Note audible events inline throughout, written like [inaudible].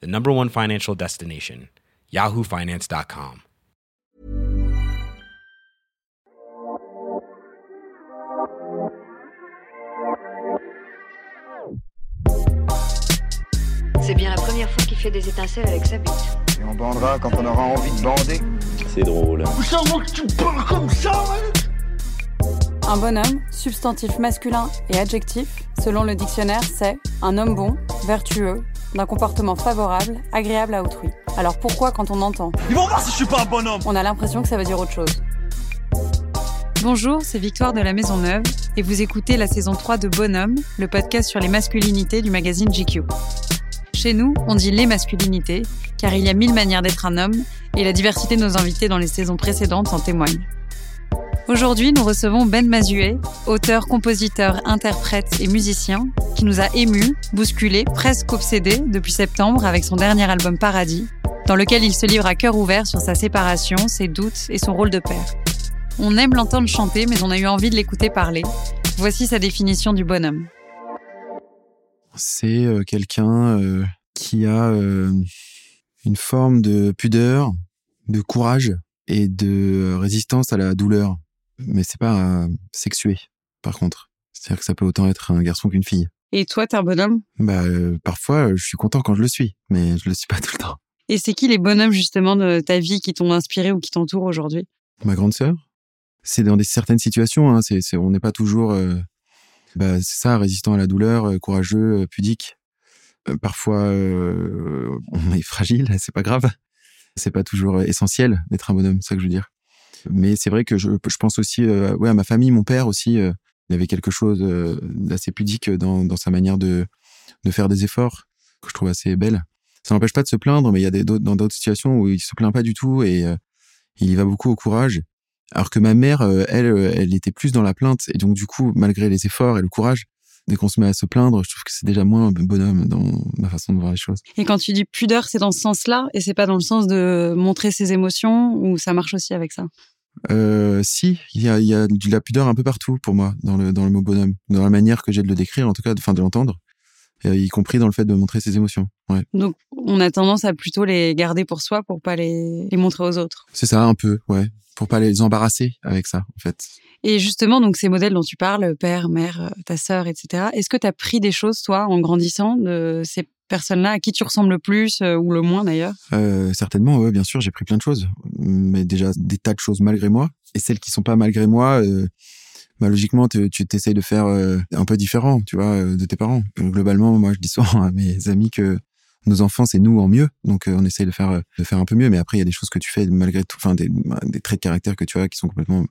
the number one financial destination, yahoofinance.com. C'est bien la première fois qu'il fait des étincelles avec sa bite. Et on bandera quand on aura envie de bander. C'est drôle. Un bonhomme, substantif masculin et adjectif, selon le dictionnaire, c'est un homme bon, vertueux, d'un comportement favorable, agréable à autrui. Alors pourquoi quand on entend Ils vont voir si je suis pas un bonhomme On a l'impression que ça veut dire autre chose. Bonjour, c'est Victoire de la Maison Neuve et vous écoutez la saison 3 de Bonhomme, le podcast sur les masculinités du magazine GQ. Chez nous, on dit les masculinités, car il y a mille manières d'être un homme et la diversité de nos invités dans les saisons précédentes en témoigne. Aujourd'hui, nous recevons Ben Mazuet, auteur, compositeur, interprète et musicien, qui nous a émus, bousculés, presque obsédés depuis septembre avec son dernier album Paradis, dans lequel il se livre à cœur ouvert sur sa séparation, ses doutes et son rôle de père. On aime l'entendre chanter, mais on a eu envie de l'écouter parler. Voici sa définition du bonhomme. C'est euh, quelqu'un euh, qui a euh, une forme de pudeur, de courage et de résistance à la douleur. Mais c'est pas sexué, par contre. C'est-à-dire que ça peut autant être un garçon qu'une fille. Et toi, t'es un bonhomme? Bah, parfois, je suis content quand je le suis, mais je le suis pas [laughs] tout le temps. Et c'est qui les bonhommes, justement, de ta vie qui t'ont inspiré ou qui t'entourent aujourd'hui? Ma grande sœur. C'est dans des certaines situations, hein, c'est, on n'est pas toujours bah, c'est ça, résistant à la douleur, euh, courageux, euh, pudique. Euh, parfois, on est fragile, [laughs] c'est pas grave. C'est pas toujours essentiel d'être un bonhomme, c'est ça que je veux dire. Mais c'est vrai que je, pense aussi ouais, à ma famille, mon père aussi. il y avait quelque chose d'assez pudique dans, sa manière de, faire des efforts que je trouve assez belle. Ça n'empêche pas de se plaindre, mais il y a dans d'autres situations où il se plaint pas du tout et il y va beaucoup au courage. Alors que ma mère, euh, elle, euh, elle était plus dans la plainte. Et donc, du coup, malgré les efforts et le courage, dès qu'on se met à se plaindre, je trouve que c'est déjà moins bonhomme dans ma façon de voir les choses. Et quand tu dis pudeur, c'est dans ce sens-là et c'est pas dans le sens de montrer ses émotions ou ça marche aussi avec ça? Euh, Si, il y a, y a de la pudeur un peu partout pour moi dans le, dans le mot bonhomme, dans la manière que j'ai de le décrire, en tout cas, de, l'entendre, y compris dans le fait de montrer ses émotions. Ouais. Donc, on a tendance à plutôt les garder pour soi pour pas les, les montrer aux autres. C'est ça, un peu, ouais pour pas les embarrasser avec ça, en fait. Et justement, donc ces modèles dont tu parles, père, mère, euh, ta sœur, etc. Est-ce que tu as pris des choses, toi, en grandissant, de ces personnes-là, à qui tu ressembles le plus euh, ou le moins d'ailleurs? Euh, Certainement, oui, bien sûr, j'ai pris plein de choses, mais déjà des tas de choses malgré moi. Et celles qui sont pas malgré moi, euh, bah, logiquement, tu t'essayes de faire un peu différent, tu vois, de tes parents. Globalement, moi, je dis souvent [laughs] à mes amis que nos enfants, c'est nous en mieux. Donc, euh, on essaye de faire, euh, de faire un peu mieux. Mais après, il y a des choses que tu fais malgré tout, enfin, des, des traits de caractère que tu as qui sont complètement,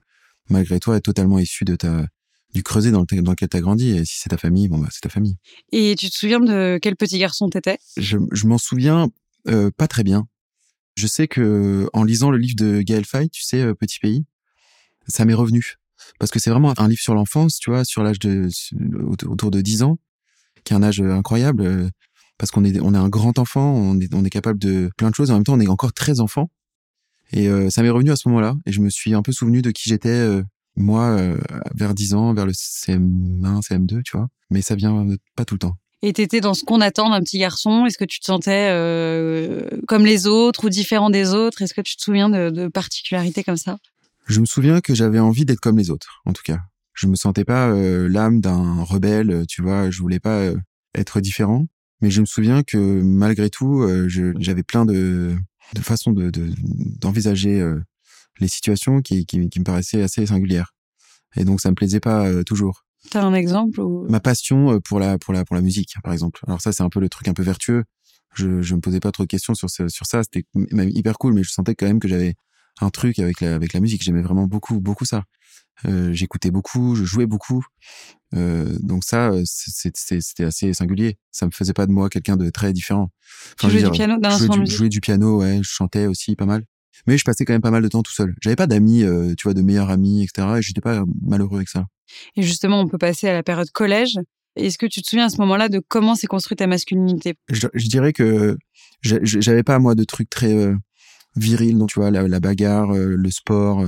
malgré toi, totalement issus de ta, du creuset dans, dans lequel tu as grandi. Et si c'est ta famille, bon, bah, c'est ta famille. Et tu te souviens de quel petit garçon t'étais? Je, je m'en souviens euh, pas très bien. Je sais que en lisant le livre de Gaël Faye, tu sais, Petit Pays, ça m'est revenu. Parce que c'est vraiment un livre sur l'enfance, tu vois, sur l'âge de, autour de 10 ans, qui est un âge incroyable parce qu'on est on est un grand enfant, on est on est capable de plein de choses en même temps on est encore très enfant. Et euh, ça m'est revenu à ce moment-là et je me suis un peu souvenu de qui j'étais euh, moi euh, vers 10 ans, vers le CM1, CM2, tu vois. Mais ça vient pas tout le temps. Et t'étais dans ce qu'on attend d'un petit garçon. Est-ce que tu te sentais comme les autres ou différent des autres? Est-ce que tu te souviens de, de particularités comme ça? Je me souviens que j'avais envie d'être comme les autres, en tout cas. Je me sentais pas l'âme d'un rebelle, tu vois. Je voulais pas être différent. Mais je me souviens que malgré tout, euh, j'avais plein de, de façons de, d'envisager euh, les situations qui, qui, qui, me paraissaient assez singulières. Et donc ça me plaisait pas euh, toujours. T'as un exemple Ma passion pour la pour la pour la musique, par exemple. Alors ça c'est un peu le truc un peu vertueux. Je je me posais pas trop de questions sur ce, sur ça. C'était même hyper cool, mais je sentais quand même que j'avais un truc avec la avec la musique. J'aimais vraiment beaucoup beaucoup ça. Euh, J'écoutais beaucoup, je jouais beaucoup. Euh, donc ça, euh, c'était assez singulier. Ça me faisait pas de moi quelqu'un de très différent. Tu je veux jouais du piano d'un je jouais du, jouais du piano, ouais, je chantais aussi pas mal. Mais je passais quand même pas mal de temps tout seul. J'avais pas d'amis, euh, tu vois, de meilleurs amis, etc. Et j'étais pas malheureux avec ça. Et justement, on peut passer à la période collège. Est-ce que tu te souviens à ce moment-là de comment s'est construite ta masculinité? Je, je dirais que j'a- j'avais pas moi de trucs très euh, virils donc tu vois la, la bagarre euh, le sport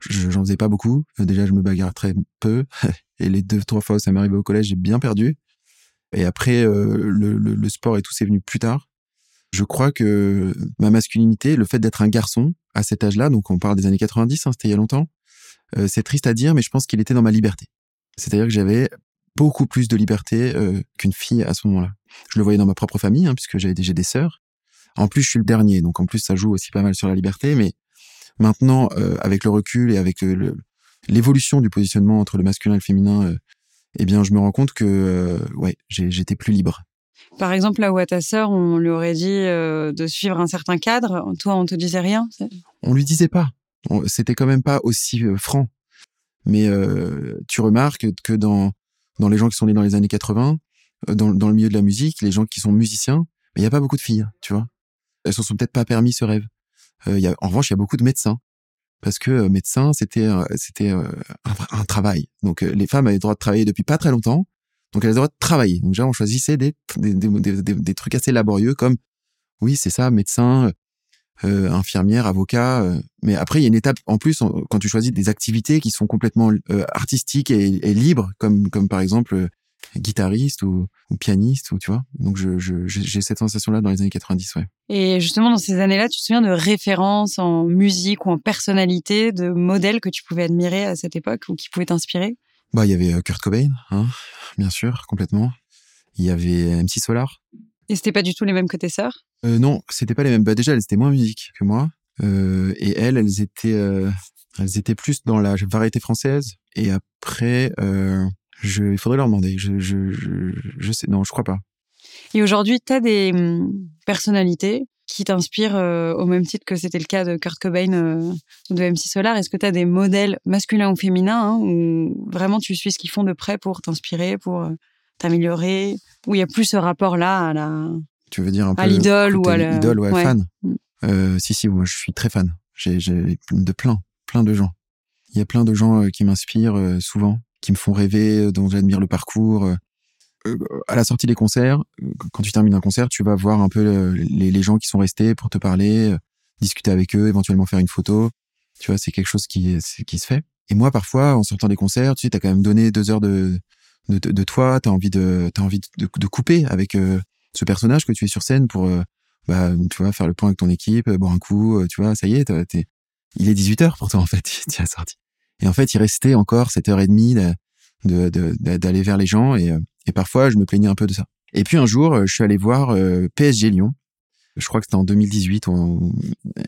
je- j'en faisais pas beaucoup déjà je me bagarre très peu [laughs] et les deux trois fois où ça m'est arrivé au collège j'ai bien perdu et après le, le, le sport et tout c'est venu plus tard je crois que ma masculinité le fait d'être un garçon à cet âge-là donc on parle des années 90 hein, c'était il y a longtemps euh, c'est triste à dire mais je pense qu'il était dans ma liberté c'est-à-dire que j'avais beaucoup plus de liberté euh, qu'une fille à ce moment-là je le voyais dans ma propre famille, hein, puisque j'avais déjà des sœurs. En plus, je suis le dernier, donc en plus, ça joue aussi pas mal sur la liberté. Mais maintenant, euh, avec le recul et avec euh, l'évolution du positionnement entre le masculin et le féminin, euh, eh bien, je me rends compte que euh, ouais, j'étais plus libre. Par exemple, là où à ta sœur, on lui aurait dit euh, de suivre un certain cadre, toi, on te disait rien On lui disait pas. C'était quand même pas aussi euh, franc. Mais euh, tu remarques que dans dans les gens qui sont nés dans les années 80, euh, dans, dans le milieu de la musique, les gens qui sont musiciens, il y a pas beaucoup de filles, tu vois. Elles se sont peut-être pas permis ce rêve. En revanche, il y a beaucoup de médecins parce que médecin, c'était un, un travail. Donc les femmes avaient le droit de travailler depuis pas très longtemps, donc elles avaient le droit de travailler. Donc déjà, on choisissait des des, des, des, trucs assez laborieux comme oui, c'est ça, médecin, euh, infirmière, avocat. euh, mais après, il y a une étape en plus quand tu choisis des activités qui sont complètement euh, artistiques et, libres, comme comme par exemple guitariste ou, pianiste, ou tu vois. Donc j'ai cette sensation-là dans les années 90, ouais. Et justement, dans ces années-là, tu te souviens de références en musique ou en personnalité, de modèles que tu pouvais admirer à cette époque ou qui pouvaient t'inspirer? Bah, il y avait euh, Kurt Cobain, hein, bien sûr, complètement. Il y avait MC Solar. Et c'était pas du tout les mêmes que tes sœurs? Euh, non, c'était pas les mêmes. Bah, déjà, elles étaient moins musique que moi. Euh, et elles, elles étaient, euh, elles étaient plus dans la variété française. Et après, euh, je, il faudrait leur demander. Je, je, je, je sais, non, je crois pas. Et aujourd'hui, tu as des hum, personnalités qui t'inspirent euh, au même titre que c'était le cas de Kurt Cobain euh, ou de MC Solar. Est-ce que tu as des modèles masculins ou féminins hein, où vraiment tu suis ce qu'ils font de près pour t'inspirer, pour euh, t'améliorer Où il y a plus ce rapport-là à la... Tu veux dire un peu À l'idole ou à la- idole ou à ouais. fan. Mm. Euh, si, si, moi, je suis très fan. J'ai, de plein, plein de gens. Il y a plein de gens qui m'inspirent souvent, qui me font rêver, dont j'admire le parcours. Euh. À la sortie des concerts, euh, quand tu termines un concert, tu vas voir un peu euh, les, gens qui sont restés pour te parler, discuter avec eux, éventuellement faire une photo. Tu vois, c'est quelque chose qui, se fait. Et moi, parfois, en sortant des concerts, tu sais, t'as quand même donné deux heures de, de, de, toi, t'as envie de, t'as envie de, de couper avec ce personnage que tu es sur scène pour, bah, tu vois, faire le point avec ton équipe, boire un coup, tu vois, ça y est, t'es, il est 18h pour toi, en fait, [laughs] tu as sorti. Et en fait, il restait encore cette heure et demie de, de, de- de- d'aller vers les gens et, et parfois, je me plaignais un peu de ça. Et puis un jour, euh, je suis allé voir euh, PSG Lyon. Je crois que c'était en 2018 on-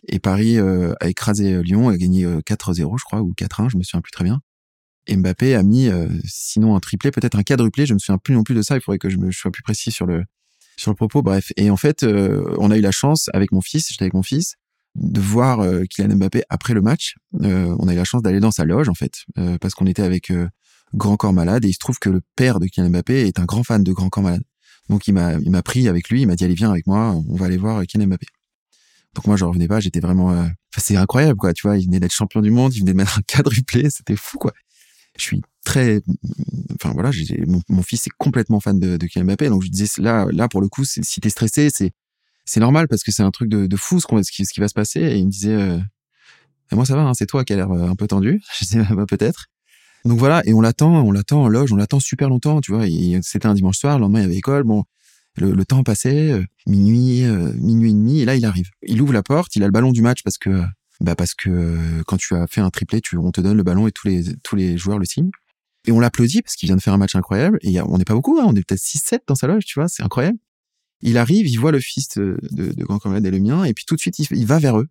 et Paris euh, a écrasé Lyon, a gagné euh, 4-0, je crois, ou 4-1, je me souviens plus très bien. Mbappé a mis, sinon un triplé, peut-être un quadruplé, je me souviens plus non plus de ça, il faudrait que je, me, sois plus précis sur le, sur le propos, bref. Et en fait, on a eu la chance, avec mon fils, j'étais avec mon fils, de voir Kylian Mbappé après le match. On a eu la chance d'aller dans sa loge, en fait, parce qu'on était avec Grand Corps Malade, et il se trouve que le père de Kylian Mbappé est un grand fan de Grand Corps Malade. Donc il m'a, il m'a pris avec lui, il m'a dit allez viens avec moi, on va aller voir Kylian Mbappé. Donc moi je revenais pas, j'étais vraiment, euh, c'est incroyable quoi, tu vois, il venait d'être champion du monde, il venait de mettre un quadruplé, c'était fou quoi. Je suis très, enfin voilà, mon, mon fils est complètement fan de, de Kylian Mbappé, donc je disais là, là pour le coup, si t'es stressé, c'est, c'est normal parce que c'est un truc de, fou ce, qu'on, ce, qui, ce qui va se passer. Et il me disait, euh, moi ça va, hein, c'est toi qui a l'air euh, un peu tendu. Je disais [laughs] bah, peut-être. Donc voilà, et on l'attend, on l'attend en loge, on l'attend super longtemps, tu vois. C'était un dimanche soir, le lendemain il y avait école, bon, le, temps passait, euh, minuit, euh, minuit et demi, et là il arrive. Il ouvre la porte, il a le ballon du match parce que, bah parce que euh, quand tu as fait un triplé, tu, on te donne le ballon et tous les tous les joueurs le signent. Et on l'applaudit parce qu'il vient de faire un match incroyable. Et on n'est pas beaucoup, hein, on est peut-être 6-7 dans sa loge, tu vois, c'est incroyable. Il arrive, il voit le fils de, de, Grand Comrade et le mien, et puis tout de suite il, va vers eux.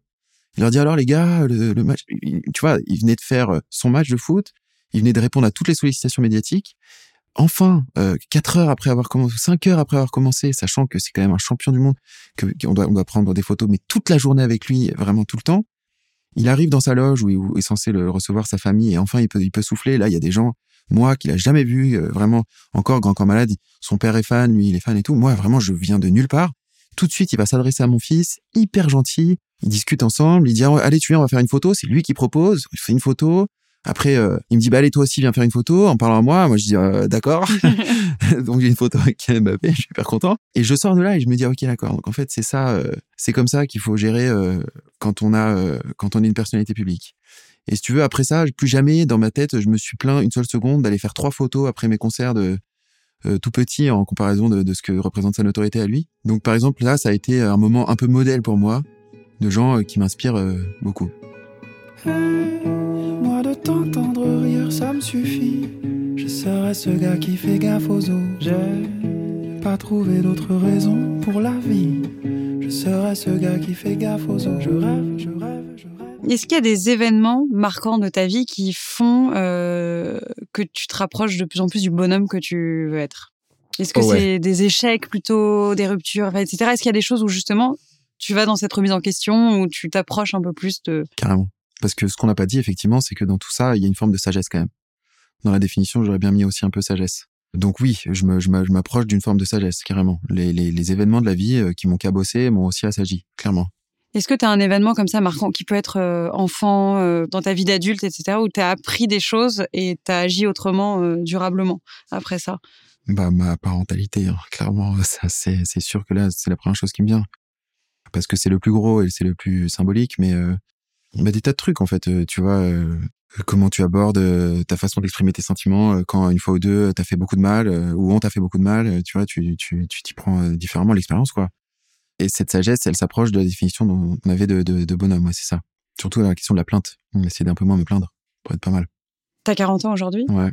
Il leur dit alors les gars, le, match, tu vois, il venait de faire son match de foot, il venait de répondre à toutes les sollicitations médiatiques. Enfin, euh, quatre heures après avoir commencé, cinq heures après avoir commencé, sachant que c'est quand même un champion du monde, qu'on doit on doit prendre des photos, mais toute la journée avec lui, vraiment tout le temps. Il arrive dans sa loge où, il- est censé le recevoir sa famille et enfin il peut, il peut souffler. Là, il y a des gens, moi, qu'il a jamais vu, euh, vraiment, encore grand corps malade. Son père est fan, lui, il est fan et tout. Moi, vraiment, je viens de nulle part. Tout de suite, il va s'adresser à mon fils, hyper gentil. Ils discutent ensemble. Il dit, Ah, allez, tu viens, on va faire une photo. C'est lui qui propose. Il fait une photo. Après, euh, il me dit, bah, allez, toi aussi, viens faire une photo en parlant à moi. Moi, je dis, euh, d'accord. [laughs] [laughs] Donc, j'ai une photo avec Kylian Mbappé. Je suis hyper content. Et je sors de là et je me dis, ok, d'accord. Donc, en fait, c'est ça, euh, c'est comme ça qu'il faut gérer euh, quand on a, euh, quand on est une personnalité publique. Et si tu veux, après ça, plus jamais dans ma tête, je me suis plaint une seule seconde d'aller faire trois photos après mes concerts de euh, tout petit en comparaison de, de ce que représente sa notoriété à lui. Donc, par exemple, là, ça a été un moment un peu modèle pour moi de gens euh, qui m'inspirent euh, beaucoup. Moi de t'entendre rire, ça me suffit. Je serai ce gars qui fait gaffe aux autres. J'ai pas trouvé d'autre raison pour la vie. Je serai ce gars qui fait gaffe aux autres. Je rêve, je rêve, je rêve. Est-ce qu'il y a des événements marquants de ta vie qui font euh, que tu te rapproches de plus en plus du bonhomme que tu veux être? Est-ce que Oh ouais. c'est des échecs plutôt, des ruptures, etc. Est-ce qu'il y a des choses où justement tu vas dans cette remise en question, où tu t'approches un peu plus de... Carrément. Parce que ce qu'on n'a pas dit, effectivement, c'est que dans tout ça, il y a une forme de sagesse quand même. Dans la définition, j'aurais bien mis aussi un peu sagesse. Donc oui, je me- m'approche d'une forme de sagesse, carrément. Les, les, les événements de la vie euh, qui m'ont cabossé m'ont aussi assagi, clairement. Est-ce que tu as un événement comme ça marquant qui peut être euh, enfant, euh, dans ta vie d'adulte, etc., où tu as appris des choses et tu as agi autrement, euh, durablement, après ça? Bah, ma parentalité, hein, clairement, [laughs] ça, c'est, c'est sûr que là, c'est la première chose qui me vient. Parce que c'est le plus gros et c'est le plus symbolique, mais euh, bah, des tas de trucs, en fait. euh, tu vois, euh, comment tu abordes euh, ta façon d'exprimer tes sentiments quand une fois ou deux, t'as fait beaucoup de mal, ou on t'a fait beaucoup de mal, tu vois, tu, tu, tu t'y prends différemment l'expérience, quoi. Et cette sagesse, elle s'approche de la définition dont on avait de, de, de bonhomme, ouais, c'est ça. Surtout la question de la plainte. On essaie d'un peu moins me plaindre, pour être pas mal. Tu as 40 ans aujourd'hui? Ouais.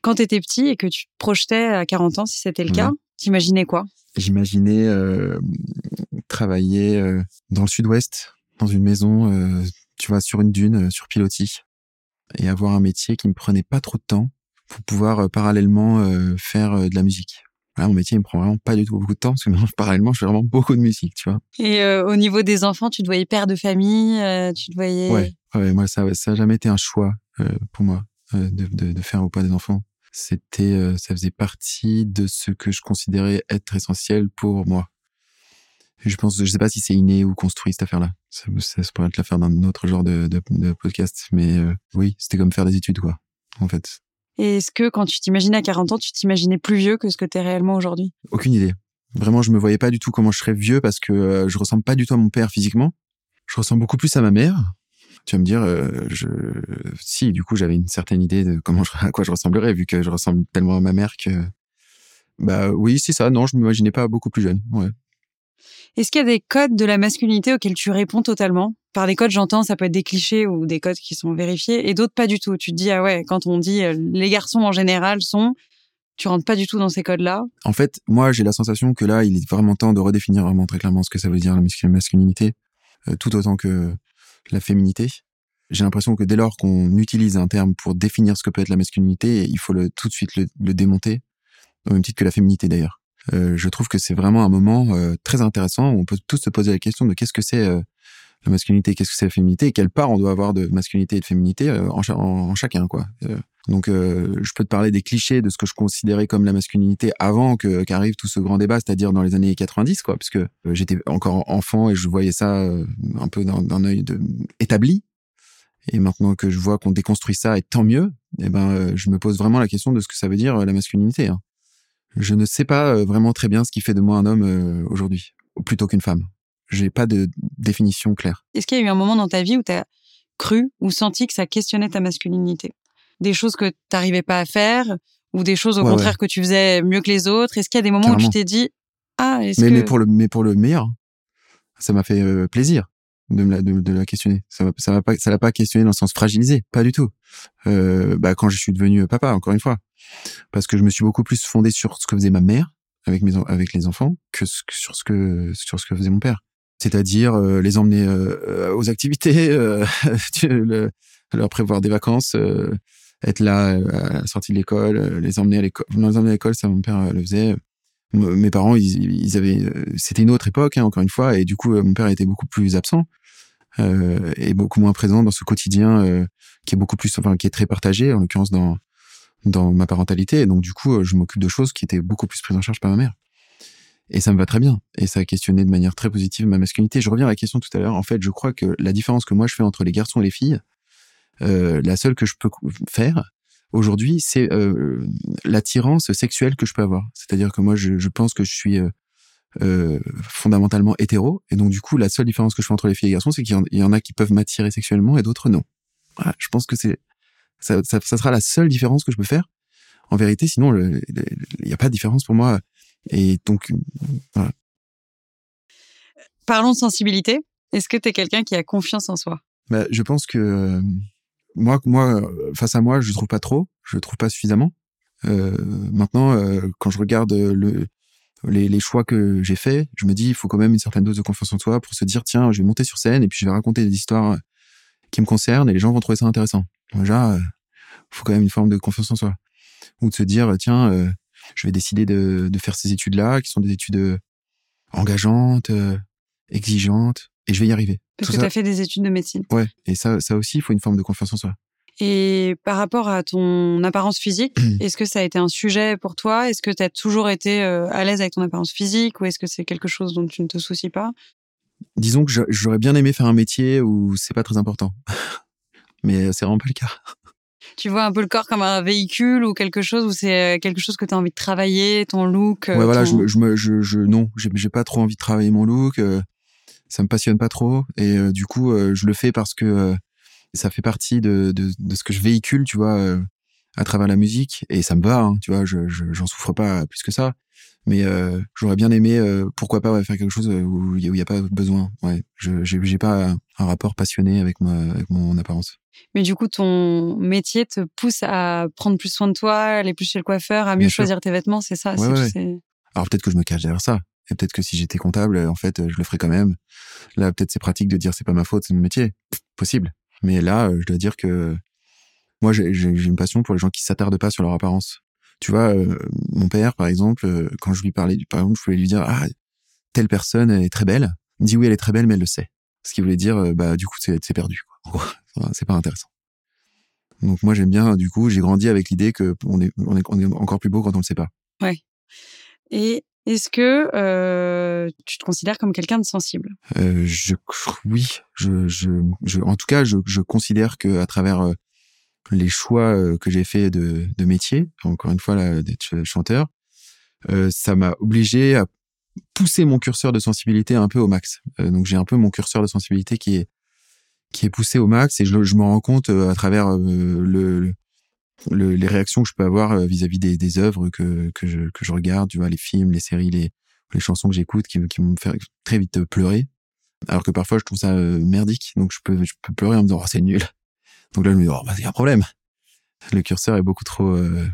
Quand tu étais petit et que tu te projetais à 40 ans, si c'était le Ouais. cas, t'imaginais quoi? J'imaginais euh, travailler euh, dans le sud-ouest, dans une maison, euh, tu vois, sur une dune, euh, sur pilotis, et avoir un métier qui me prenait pas trop de temps pour pouvoir euh, parallèlement euh, faire de la musique. Voilà, mon métier il me prend vraiment pas du tout beaucoup de temps parce que maintenant, [laughs] parallèlement, je fais vraiment beaucoup de musique, tu vois. Et euh, au niveau des enfants, tu te voyais père de famille, euh, tu te voyais... Ouais, ouais, moi ça, ça a jamais été un choix euh, pour moi de, de, de faire ou pas des enfants. C'était, ça faisait partie de ce que je considérais être essentiel pour moi. Je pense, je sais pas si c'est inné ou construit cette affaire-là. Ça, ça, ça pourrait être l'affaire d'un autre genre de, de, de podcast, mais euh, oui, c'était comme faire des études, quoi, en fait. Et est-ce que quand tu t'imaginais à 40 ans, tu t'imaginais plus vieux que ce que tu es réellement aujourd'hui? Aucune idée. Vraiment, je me voyais pas du tout comment je serais vieux parce que euh, je ressemble pas du tout à mon père physiquement. Je ressemble beaucoup plus à ma mère. Tu vas me dire, euh, je, si, du coup, j'avais une certaine idée de comment je, [laughs] à quoi je ressemblerais vu que je ressemble tellement à ma mère que, bah oui, c'est ça. Non, je m'imaginais pas beaucoup plus jeune. Ouais. Est-ce qu'il y a des codes de la masculinité auxquels tu réponds totalement? Par des codes, j'entends, ça peut être des clichés ou des codes qui sont vérifiés, et d'autres pas du tout. Tu te dis, ah ouais, quand on dit euh, les garçons en général sont, tu rentres pas du tout dans ces codes-là? En fait, moi, j'ai la sensation que là, il est vraiment temps de redéfinir vraiment très clairement ce que ça veut dire la masculinité, euh, tout autant que la féminité. J'ai l'impression que dès lors qu'on utilise un terme pour définir ce que peut être la masculinité, il faut tout de suite le, le démonter, au même titre que la féminité d'ailleurs. Euh, je trouve que c'est vraiment un moment euh, très intéressant où on peut tous se poser la question de qu'est-ce que c'est euh, la masculinité, qu'est-ce que c'est la féminité, et quelle part on doit avoir de masculinité et de féminité euh, en, en- chacun, quoi. Euh, donc, je peux te parler des clichés de ce que je considérais comme la masculinité avant que qu'arrive tout ce grand débat, c'est-à-dire dans les années 90, quoi, puisque j'étais encore enfant et je voyais ça un peu d'un œil de, établi. Et maintenant que je vois qu'on déconstruit ça, et tant mieux, eh ben, je me pose vraiment la question de ce que ça veut dire la masculinité. hein. Je ne sais pas euh, vraiment très bien ce qui fait de moi un homme euh, aujourd'hui, plutôt qu'une femme. J'ai pas de définition claire. Est-ce qu'il y a eu un moment dans ta vie où tu as cru ou senti que ça questionnait ta masculinité? Des choses que tu n'arrivais pas à faire ou des choses au Ouais, contraire ouais. que tu faisais mieux que les autres? Est-ce qu'il y a des moments où tu t'es dit ah est-ce mais, que mais pour le mais pour le meilleur ça m'a fait euh, plaisir de la de, de la questionner ça ça m'a pas ça l'a pas questionné dans le sens fragilisé pas du tout euh, bah quand je suis devenu papa encore une fois parce que je me suis beaucoup plus fondé sur ce que faisait ma mère avec mes les enfants que, sur ce que faisait mon père c'est-à-dire euh, les emmener euh, euh, aux activités [laughs] euh, le- leur prévoir des vacances euh, être là à la sortie de l'école les emmener à l'école les emmener à l'école ça mon père le faisait mes parents, ils, ils avaient, c'était une autre époque, hein, encore une fois, et du coup, mon père était beaucoup plus absent. euh, est beaucoup moins présent dans ce quotidien euh, qui est beaucoup plus, enfin, qui est très partagé, en l'occurrence dans dans ma parentalité. Et donc, du coup, euh, je m'occupe de choses qui étaient beaucoup plus prises en charge par ma mère. Et ça me va très bien. Et ça a questionné de manière très positive ma masculinité. Je reviens à la question tout à l'heure. En fait, je crois que la différence que moi je fais entre les garçons et les filles, euh, la seule que je peux faire aujourd'hui, c'est euh, l'attirance sexuelle que je peux avoir. C'est-à-dire que moi, je, je pense que je suis euh, euh, fondamentalement hétéro. Et donc, du coup, la seule différence que je fais entre les filles et les garçons, c'est qu'il y y, en a qui peuvent m'attirer sexuellement et d'autres non. Voilà, je pense que c'est ça, ça, ça sera la seule différence que je peux faire. En vérité, sinon, il n'y a pas de différence pour moi. Et donc, voilà. Parlons de sensibilité. Est-ce que tu es quelqu'un qui a confiance en soi? Bah, je pense que euh, moi, moi, euh, face à moi, je trouve pas trop, je trouve pas suffisamment. Euh, maintenant, euh, quand je regarde le, les, les choix que j'ai faits, je me dis, il faut quand même une certaine dose de confiance en soi pour se dire, tiens, je vais monter sur scène et puis je vais raconter des histoires qui me concernent et les gens vont trouver ça intéressant. Déjà, il faut quand même une forme de confiance en soi. Ou de se dire, tiens, euh, je vais décider de, de faire ces études-là, qui sont des études euh, engageantes, euh, exigeantes, et je vais y arriver. Parce Tout que tu as fait des études de médecine. Ouais, et ça, ça aussi, il faut une forme de confiance en soi. Et par rapport à ton apparence physique, [clears throat] est-ce que ça a été un sujet pour toi? Est-ce que tu as toujours été euh, à l'aise avec ton apparence physique ou est-ce que c'est quelque chose dont tu ne te soucies pas? Disons que j'aurais bien aimé faire un métier où c'est pas très important. [laughs] Mais c'est vraiment pas le cas. [laughs] Tu vois un peu le corps comme un véhicule ou quelque chose où c'est euh, quelque chose que tu as envie de travailler, ton look euh, ouais, voilà, je, me- je, me- je, je, non, j'ai pas trop envie de travailler mon look. euh, ça me passionne pas trop. Et euh, du coup, euh, je le fais parce que euh, ça fait partie de, de, de ce que je véhicule, tu vois, euh, à travers la musique. Et ça me va, hein, tu vois, je, je, j'en souffre pas plus que ça. Mais euh, j'aurais bien aimé, euh, pourquoi pas ouais, faire quelque chose où il y, a- où il y a pas besoin. Ouais, je j'ai pas un, rapport passionné avec ma avec mon apparence. Mais du coup, ton métier te pousse à prendre plus soin de toi, aller plus chez le coiffeur, à mieux Bien sûr. choisir tes vêtements, c'est ça Ouais, Alors peut-être que je me cache derrière ça. Et peut-être que si j'étais comptable, euh, en fait, euh, je le ferais quand même. Là, peut-être c'est pratique de dire c'est pas ma faute, c'est mon métier. Possible. Mais là, euh, je dois dire que moi, j'ai une passion pour les gens qui s'attardent pas sur leur apparence. Tu vois, euh, mon père, par exemple, euh, quand je lui parlais, par exemple, je pouvais lui dire ah telle personne est très belle. Il me dit oui, elle est très belle, mais elle le sait. Ce qui voulait dire euh, bah du coup c'est c'est perdu. Quoi. [laughs] C'est pas intéressant. Donc moi j'aime bien. Du coup, j'ai grandi avec l'idée que on est, on est on est encore plus beau quand on le sait pas. Et est-ce que euh, tu te considères comme quelqu'un de sensible? Euh, je, oui, je, je, je, en tout cas, je, je considère que à travers euh, les choix euh, que j'ai fait de, de métier, encore une fois d'être ch- chanteur, euh, ça m'a obligé à pousser mon curseur de sensibilité un peu au max. Euh, donc j'ai un peu mon curseur de sensibilité qui est qui est poussé au max et je, je me rends compte euh, à travers euh, le, le- le- les réactions que je peux avoir vis-à-vis des, des œuvres que, que, je, que je regarde, tu vois, les films, les séries, les, les chansons que j'écoute qui, qui me faire très vite pleurer. Alors que parfois je trouve ça merdique, donc je peux, je peux pleurer en me disant oh, c'est nul. Donc là je me dis oh bah il y a un problème. Le curseur est beaucoup trop euh,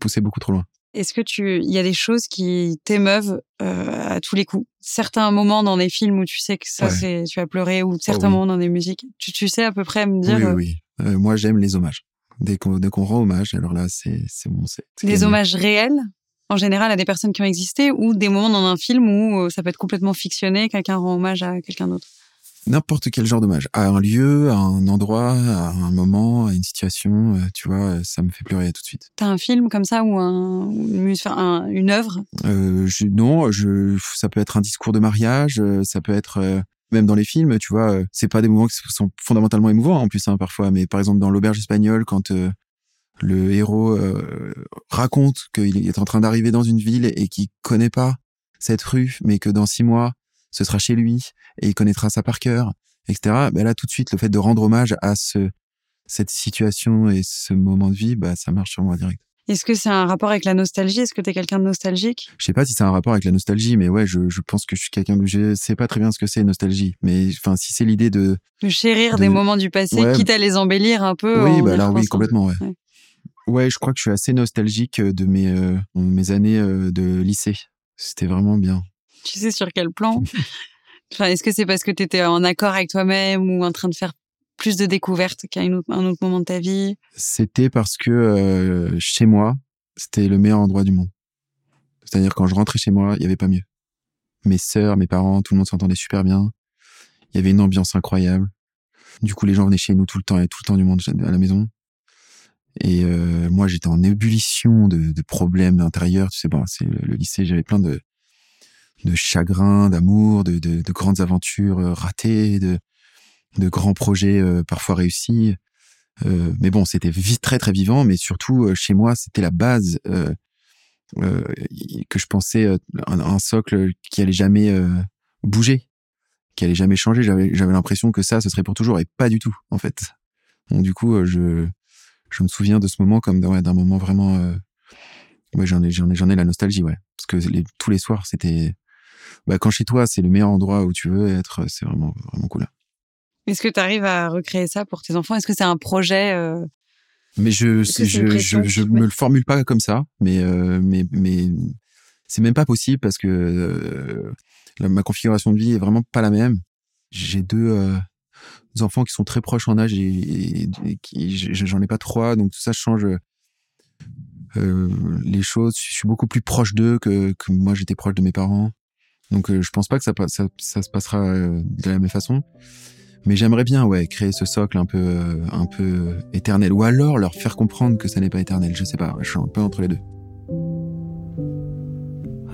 poussé beaucoup trop loin. Est-ce que tu, il y a des choses qui t'émeuvent euh, à tous les coups? Certains moments dans des films où tu sais que ça, Ouais. c'est, tu vas pleurer, ou certains oui. moments dans des musiques. Tu, tu sais à peu près me dire oui, oui, euh, oui. Euh, moi j'aime les hommages. Dès qu'on dès qu'on rend hommage, alors là c'est c'est bon, c'est des hommages réels en général à des personnes qui ont existé ou des moments dans un film où euh, ça peut être complètement fictionné, quelqu'un rend hommage à quelqu'un d'autre? N'importe quel genre d'hommage, à un lieu, à un endroit, à un moment, à une situation, euh, tu vois, euh, ça me fait pleurer tout de suite. T'as un film comme ça ou un, une, un- œuvre? Euh, je, non, je, ça peut être un discours de mariage, euh, ça peut être euh, même dans les films, tu vois, c'est pas des moments qui sont fondamentalement émouvants en plus hein, parfois, mais par exemple dans l'auberge espagnole, quand euh, le héros raconte qu'il est en train d'arriver dans une ville et qu'il connaît pas cette rue, mais que dans six mois ce sera chez lui et il connaîtra ça par cœur, etc. Ben là tout de suite le fait de rendre hommage à ce cette situation et ce moment de vie, bah ça marche sur moi direct. Est-ce que c'est un rapport avec la nostalgie? Est-ce que t'es quelqu'un de nostalgique? Je sais pas si c'est un rapport avec la nostalgie, mais ouais, je, je pense que je suis quelqu'un de, je sais pas très bien ce que c'est nostalgie, mais enfin si c'est l'idée de, De chérir De- des moments du passé, Ouais. quitte à les embellir un peu oui, bah alors oui, complètement, ouais. Ouais. ouais. je crois que je suis assez nostalgique de mes euh, mes années euh, de lycée. C'était vraiment bien. [laughs] Tu sais sur quel plan? Enfin, est-ce que c'est parce que tu étais en accord avec toi-même ou en train de faire plus de découvertes qu'à un autre moment de ta vie? C'était parce que euh, chez moi, c'était le meilleur endroit du monde. C'est-à-dire quand je rentrais chez moi, il y avait pas mieux. Mes sœurs, mes parents, tout le monde s'entendait super bien. Il y avait une ambiance incroyable. Du coup, les gens venaient chez nous tout le temps et tout le temps du monde à la maison. Et euh, moi, j'étais en ébullition de, de problèmes d'intérieur. Tu sais, bon, c'est le, le lycée, j'avais plein de de chagrin, d'amour, de, de, de, grandes aventures euh, ratées, de, de grands projets euh, parfois réussis. Euh, mais bon, c'était très très vivant, mais surtout euh, chez moi, c'était la base euh, que je pensais un, un, socle qui allait jamais bouger, qui allait jamais changer. J'avais l'impression que ça, ce serait pour toujours, et pas du tout en fait. Donc du coup, je je me souviens de ce moment comme d'un moment vraiment. ouais, j'en ai j'en ai j'en ai la nostalgie, ouais, parce que les, tous les soirs, c'était bah, quand chez toi, c'est le meilleur endroit où tu veux être, c'est vraiment, vraiment cool. Est-ce que tu arrives à recréer ça pour tes enfants? Est-ce que c'est un projet euh... Mais je, je, je, je, me le formule pas comme ça, mais, euh, mais, mais c'est même pas possible parce que euh, la, ma configuration de vie est vraiment pas la même. J'ai deux, euh, deux enfants qui sont très proches en âge et, et, et qui, j'en ai pas trois, donc tout ça change. Les choses, je suis beaucoup plus proche d'eux que, que moi j'étais proche de mes parents. Donc euh, je pense pas que ça, se passera euh, de la même façon. Mais j'aimerais bien, ouais, créer ce socle un peu, euh, un peu éternel, ou alors leur faire comprendre que ça n'est pas éternel. Je sais pas, je suis un peu entre les deux.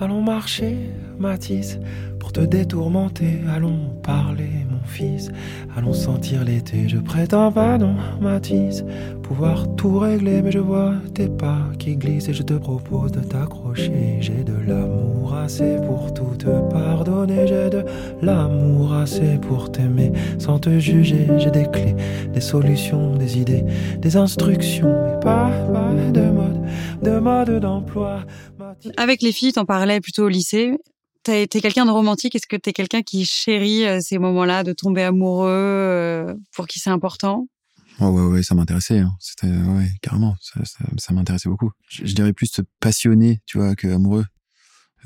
Allons marcher, Matisse, pour te détourmenter. Allons parler, mon fils. Allons sentir l'été. Je prétends pas, non, Matisse, pouvoir tout régler. Mais je vois tes pas qui glissent et je te propose de t'accrocher. J'ai de l'amour assez pour tout te pardonner. J'ai de l'amour assez pour t'aimer sans te juger. J'ai des clés, des solutions, des idées, des instructions. Mais pas, pas de mode, de mode d'emploi. Avec les filles, t'en parlais plutôt au lycée. T'es quelqu'un de romantique. Est-ce que t'es quelqu'un qui chérit euh, ces moments-là de tomber amoureux, euh, pour qui c'est important? Oh ouais, ouais, ça m'intéressait. Hein. C'était ouais, carrément. Ça, ça, ça m'intéressait beaucoup. Je, je, dirais plus passionné, tu vois, que amoureux.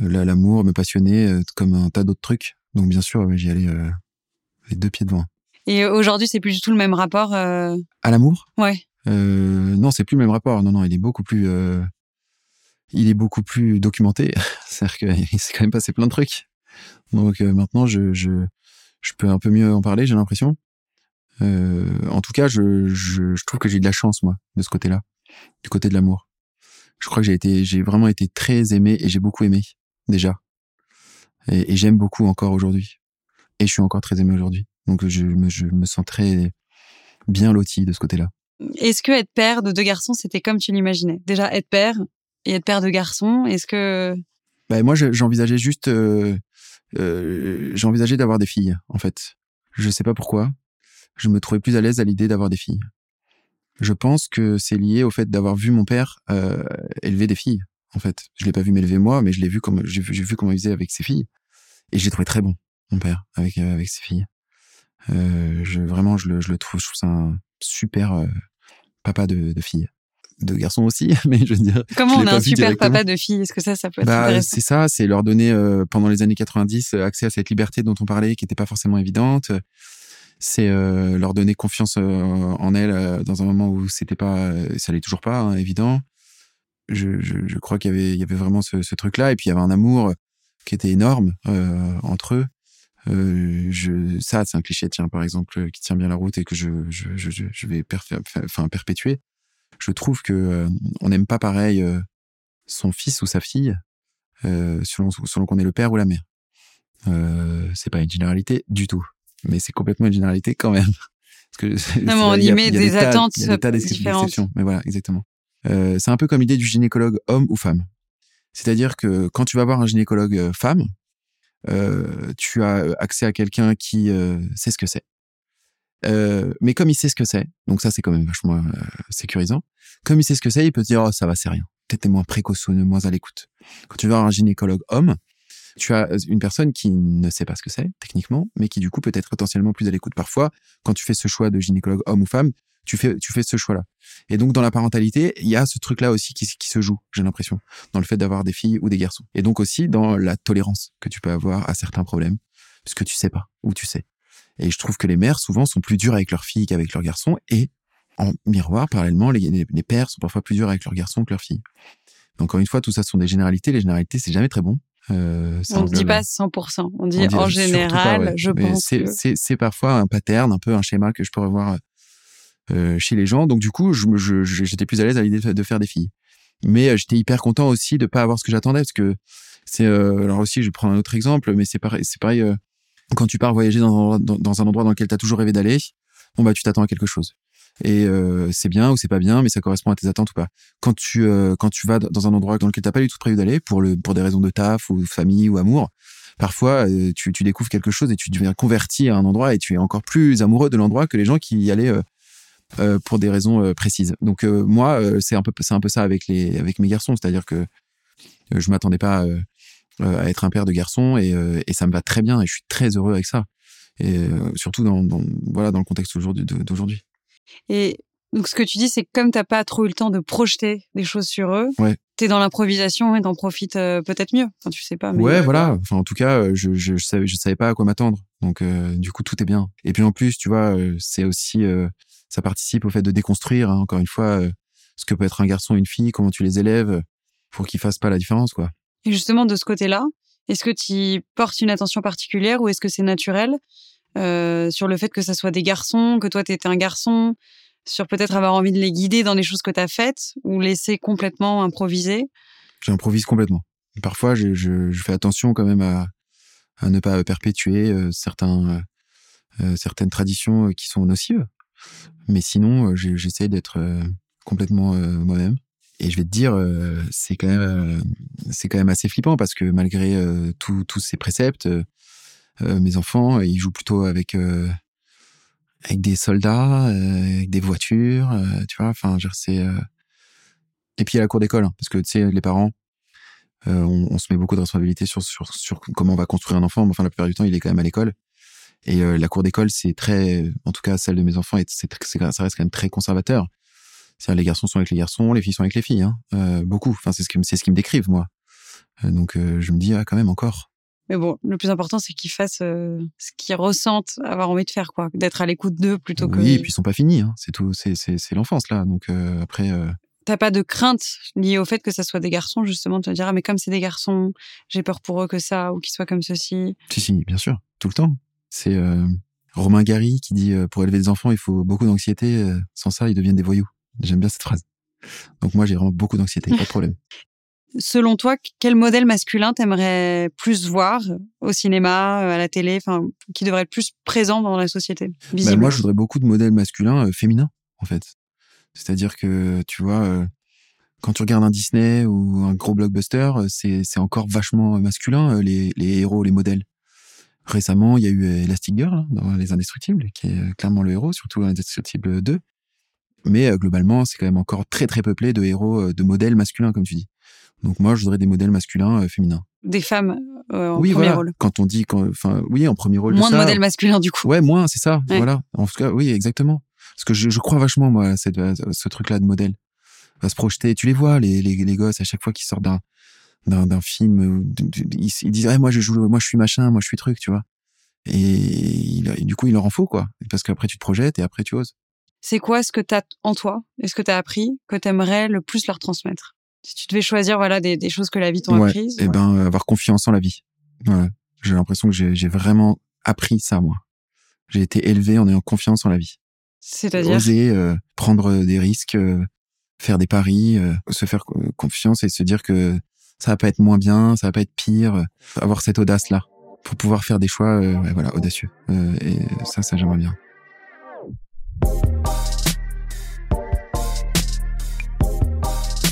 Euh, L'amour me passionnait comme un tas d'autres trucs. Donc bien sûr, j'y allais les deux pieds devant. Et aujourd'hui, c'est plus du tout le même rapport. À l'amour? Ouais. non, c'est plus le même rapport. Non, non, il est beaucoup plus il est beaucoup plus documenté. [laughs] C'est-à-dire qu'il s'est quand même passé plein de trucs. Donc euh, maintenant, je, je, je peux un peu mieux en parler, j'ai l'impression. Euh, en tout cas, je, je, je trouve que j'ai de la chance, moi, de ce côté-là, du côté de l'amour. Je crois que j'ai été, j'ai vraiment été très aimé et j'ai beaucoup aimé, déjà. Et, et j'aime beaucoup encore aujourd'hui. Et je suis encore très aimé aujourd'hui. Donc je me, je me sens très bien loti de ce côté-là. Est-ce que être père de deux garçons, c'était comme tu l'imaginais? Déjà, être père, et être père de garçons Est-ce que ben moi j'envisageais juste euh, euh, j'envisageais d'avoir des filles en fait. Je sais pas pourquoi. Je me trouvais plus à l'aise à l'idée d'avoir des filles. Je pense que c'est lié au fait d'avoir vu mon père euh, élever des filles. En fait, je l'ai pas vu m'élever moi, mais je l'ai vu comme j'ai vu, vu comment il faisait avec ses filles et j'ai trouvé très bon mon père avec ses filles. Je vraiment je le trouve je trouve ça un super papa de, de filles de garçons aussi, [laughs] mais je veux dire. Comment on a un super papa de filles Est-ce que ça, ça peut être bah, C'est ça, c'est leur donner euh, pendant les années 90 accès à cette liberté dont on parlait, qui n'était pas forcément évidente. C'est euh, leur donner confiance euh, en elles dans un moment où c'était pas, ça l'est toujours pas hein, évident. Je, je, je crois qu'il y avait, il y avait vraiment ce, ce truc-là, et puis il y avait un amour qui était énorme entre eux. Euh, je, ça, c'est un cliché, tiens, par exemple, qui tient bien la route et que je, je, je, je vais enfin, perpétuer je trouve que euh, on n'aime pas pareil euh, son fils ou sa fille euh, selon selon qu'on est le père ou la mère. Euh, c'est pas une généralité du tout, mais c'est complètement une généralité quand même. [laughs] Parce que non, mais on y, met des, des attentes tas, il y a des tas différentes. Mais voilà, exactement. Euh, c'est un peu comme l'idée du gynécologue homme ou femme. C'est-à-dire que quand tu vas voir un gynécologue femme, euh, tu as accès à quelqu'un qui euh, sait ce que c'est. Euh, mais comme il sait ce que c'est, donc ça c'est quand même vachement euh, sécurisant. Comme il sait ce que c'est, il peut dire oh ça va c'est rien. Peut-être moins précautionneux, moins à l'écoute. Quand tu vas voir un gynécologue homme, tu as une personne qui ne sait pas ce que c'est techniquement, mais qui du coup peut être potentiellement plus à l'écoute. Parfois, quand tu fais ce choix de gynécologue homme ou femme, tu fais tu fais ce choix-là. Et donc dans la parentalité, il y a ce truc-là aussi qui, qui se joue, j'ai l'impression, dans le fait d'avoir des filles ou des garçons. Et donc aussi dans la tolérance que tu peux avoir à certains problèmes, puisque tu sais pas ou tu sais. Et je trouve que les mères, souvent, sont plus dures avec leurs filles qu'avec leurs garçons. Et en miroir, parallèlement, les, les, les, pères sont parfois plus durs avec leurs garçons que leurs filles. Mais encore une fois, tout ça sont des généralités. Les généralités, c'est jamais très bon. Euh, On ne dit pas 100%. On dit on dit en général, pas, ouais. je Mais pense. c'est que- c'est parfois un pattern, un peu un schéma que je peux revoir euh, chez les gens. Donc du coup, me- je- je- j'étais plus à l'aise à l'idée de faire des filles. Mais euh, j'étais hyper content aussi de pas avoir ce que j'attendais parce que c'est euh, alors aussi je vais prendre un autre exemple, mais c'est pareil, c'est pareil euh, quand tu pars voyager dans, un endroit- dans, lequel tu as toujours rêvé d'aller, bon bah tu t'attends à quelque chose. Et euh, c'est bien ou c'est pas bien, mais ça correspond à tes attentes ou pas. Quand tu euh, quand tu vas dans un endroit dans lequel t'as pas du tout prévu d'aller pour le pour des raisons de taf ou famille ou amour, parfois euh, tu, tu découvres quelque chose et tu deviens converti à un endroit et tu es encore plus amoureux de l'endroit que les gens qui y allaient euh, euh, pour des raisons précises. Donc moi c'est un peu c'est un peu ça avec les avec mes garçons, c'est-à-dire que je m'attendais pas à être un père de garçons et, euh, et ça me va très bien et je suis très heureux avec ça. Et euh, surtout dans, dans voilà dans le contexte d'aujourd'hui. Et donc, ce que tu dis, c'est que comme t'as pas trop eu le temps de projeter des choses sur eux, Ouais. t'es dans l'improvisation et t'en profites euh, peut-être mieux. Enfin, tu sais pas. Mais... Ouais, voilà. Enfin, en tout cas, euh, je, je, je savais, je savais pas à quoi m'attendre. Donc, euh, du coup, tout est bien. Et puis, en plus, tu vois, euh, c'est aussi, euh, ça participe au fait de déconstruire, hein, encore une fois, euh, ce que peut être un garçon, une fille, comment tu les élèves euh, pour qu'ils fassent pas la différence, quoi. Et justement, de ce côté-là, est-ce que tu portes une attention particulière ou est-ce que c'est naturel euh, sur le fait que ça soit des garçons, que toi t'étais un garçon, sur peut-être avoir envie de les guider dans les choses que t'as faites ou laisser complètement improviser? J'improvise complètement. Parfois, je, je, je fais attention quand même à, à ne pas perpétuer euh, certains, euh, euh, certaines traditions euh, qui sont nocives. Mais sinon, euh, j'essaie d'être complètement moi-même. Et je vais te dire, euh, c'est quand même, euh, c'est quand même assez flippant parce que malgré euh, tous ces préceptes, mes enfants, ils jouent plutôt avec des soldats, avec des voitures, tu vois. Enfin, c'est et puis à la cour d'école, hein, parce que tu sais, les parents, on, se met beaucoup de responsabilités sur, comment on va construire un enfant. Mais Enfin, la plupart du temps, il est quand même à l'école. Et la cour d'école, c'est très, en tout cas, celle de mes enfants, ça reste quand même très conservateur. C'est-à-dire, les garçons sont avec les garçons, les filles sont avec les filles, hein, euh, beaucoup. Enfin, c'est ce que, c'est ce qu'ils me décrivent, moi. Euh, donc, euh, je me dis, ah, quand même, encore. Mais bon, le plus important, c'est qu'ils fassent ce qu'ils ressentent avoir envie de faire, quoi. D'être à l'écoute d'eux plutôt que. Oui, et puis ils sont pas finis, hein. c'est tout, c'est, c'est, c'est l'enfance, là. Donc, après, T'as pas de crainte liée au fait que ça soit des garçons, justement, de te dire, ah, mais comme c'est des garçons, j'ai peur pour eux que ça, ou qu'ils soient comme ceci. Si, si, bien sûr, tout le temps. C'est Romain Gary qui dit pour élever des enfants, il faut beaucoup d'anxiété. sans ça, ils deviennent des voyous. J'aime bien cette phrase. Donc moi, j'ai vraiment beaucoup d'anxiété, pas de problème. Selon toi, quel modèle masculin t'aimerais plus voir au cinéma, euh, à la télé, enfin, qui devrait être plus présent dans la société Bah, moi, je voudrais beaucoup de modèles masculins euh, féminins, en fait. C'est-à-dire que, tu vois, euh, quand tu regardes un Disney ou un gros blockbuster, c'est encore vachement masculin, les, les héros, les modèles. Récemment, il y a eu Elastic Girl hein, dans Les Indestructibles, qui est clairement le héros, surtout dans Indestructibles 2. Mais euh, globalement, c'est quand même encore très très peuplé de héros, euh, de modèles masculins, comme tu dis. Donc moi, je voudrais des modèles masculins euh, féminins. Des femmes euh, en oui, premier voilà. rôle. Quand on dit, enfin, oui, en premier rôle. Moins de modèles masculins, du coup. Ouais, moins, c'est ça. Ouais. Voilà. En tout cas, oui, exactement. Parce que je, je crois vachement, moi, à, cette, à ce truc-là de modèle. À se projeter. Tu les vois, les, les, les gosses, à chaque fois qu'ils sortent d'un, film, ils, ils disent, ah, moi, je joue, moi, je suis machin, moi, je suis truc, tu vois. Et, il- et du coup, il leur en faut, quoi. Parce qu'après, tu te projettes et après, tu oses. C'est quoi ce que t'as en toi et ce que t'as appris que t'aimerais le plus leur transmettre? Si tu devais choisir, voilà, des, des choses que la vie Ouais. apprises. Et ben, euh, avoir confiance en la vie. Voilà. J'ai l'impression que j'ai, vraiment appris ça, moi. J'ai été élevé en ayant confiance en la vie. C'est-à-dire? Oser euh, prendre des risques, euh, faire des paris, euh, se faire euh, confiance et se dire que ça va pas être moins bien, ça va pas être pire, euh, avoir cette audace là pour pouvoir faire des choix euh, ouais, voilà audacieux. Euh, et ça ça j'aimerais bien.